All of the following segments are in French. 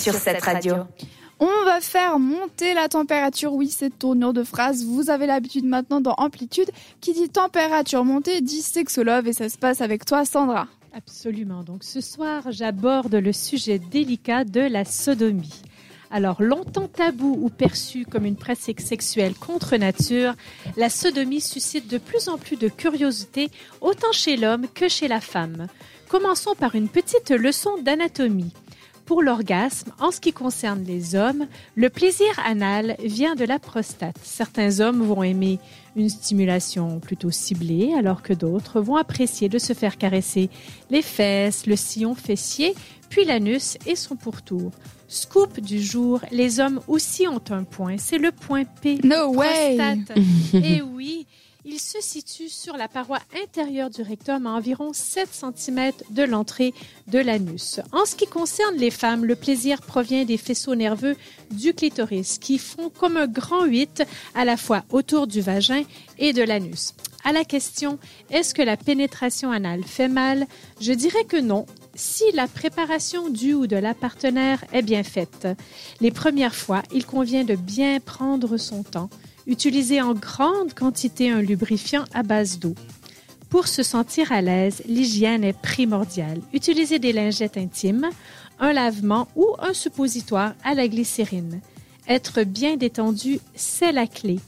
sur cette radio. On va faire monter la température. Oui, cette tournure de phrase, vous avez l'habitude maintenant dans Amplitude. Qui dit température montée dit sexolove et ça se passe avec toi, Sandra. Absolument. Donc ce soir, j'aborde le sujet délicat de la sodomie. Alors, longtemps tabou ou perçu comme une pratique sexuelle contre nature, la sodomie suscite de plus en plus de curiosité, autant chez l'homme que chez la femme. Commençons par une petite leçon d'anatomie. Pour l'orgasme, en ce qui concerne les hommes, le plaisir anal vient de la prostate. Certains hommes vont aimer une stimulation plutôt ciblée, alors que d'autres vont apprécier de se faire caresser les fesses, le sillon fessier, puis l'anus et son pourtour. Scoop du jour, les hommes aussi ont un point, c'est le point P. No way! prostate. Et oui, il se situe sur la paroi intérieure du rectum à environ 7 cm de l'entrée de l'anus. En ce qui concerne les femmes, le plaisir provient des faisceaux nerveux du clitoris qui font comme un grand 8 à la fois autour du vagin et de l'anus. À la question est-ce que la pénétration anale fait mal? Je dirais que non, si la préparation du ou de la partenaire est bien faite. Les premières fois, il convient de bien prendre son temps, utiliser en grande quantité un lubrifiant à base d'eau. Pour se sentir à l'aise, l'hygiène est primordiale. Utilisez des lingettes intimes, un lavement ou un suppositoire à la glycérine. Être bien détendu, c'est la clé.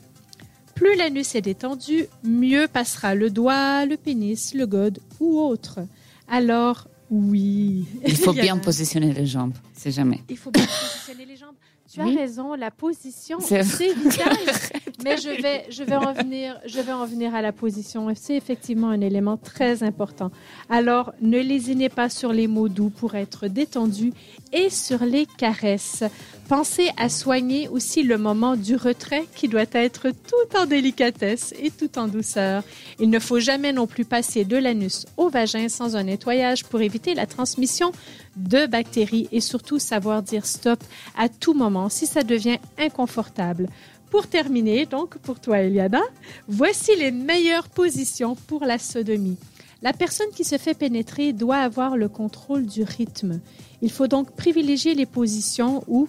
Plus l'anus est détendu, mieux passera le doigt, le pénis, le gode ou autre. Alors, oui. Il faut bien positionner les jambes, c'est jamais. Il faut bien positionner les jambes. Tu as Oui. raison, la position, C'est vital. Mais je vais, je vais en venir, je vais en venir à la position. C'est effectivement un élément très important. Alors, ne lésinez pas sur les mots doux pour être détendu et sur les caresses. Pensez à soigner aussi le moment du retrait qui doit être tout en délicatesse et tout en douceur. Il ne faut jamais non plus passer de l'anus au vagin sans un nettoyage pour éviter la transmission de bactéries et surtout savoir dire stop à tout si ça devient inconfortable. Pour terminer, donc pour toi Eliana, voici les meilleures positions pour la sodomie. La personne qui se fait pénétrer doit avoir le contrôle du rythme. Il faut donc privilégier les positions où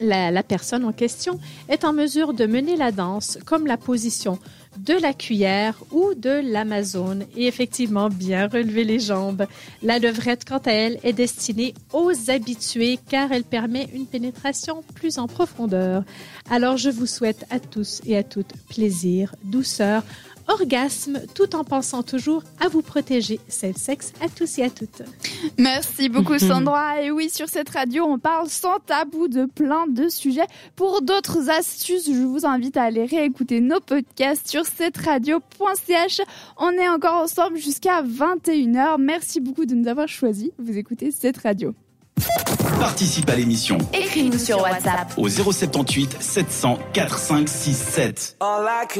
la personne en question est en mesure de mener la danse, comme la position de la cuillère ou de l'Amazone, et effectivement bien relever les jambes. La levrette, quant à elle, est destinée aux habitués car elle permet une pénétration plus en profondeur. Alors je vous souhaite à tous et à toutes plaisir, douceur, orgasme, tout en pensant toujours à vous protéger. C'est le sexe à tous et à toutes. Merci beaucoup Sandra. Et oui, sur cette radio, on parle sans tabou de plein de sujets. Pour d'autres astuces, je vous invite à aller réécouter nos podcasts sur cette radio.ch. On est encore ensemble jusqu'à 21h. Merci beaucoup de nous avoir choisis. Vous écoutez cette radio. Participe à l'émission Écris-nous sur WhatsApp. au 078 700 4567.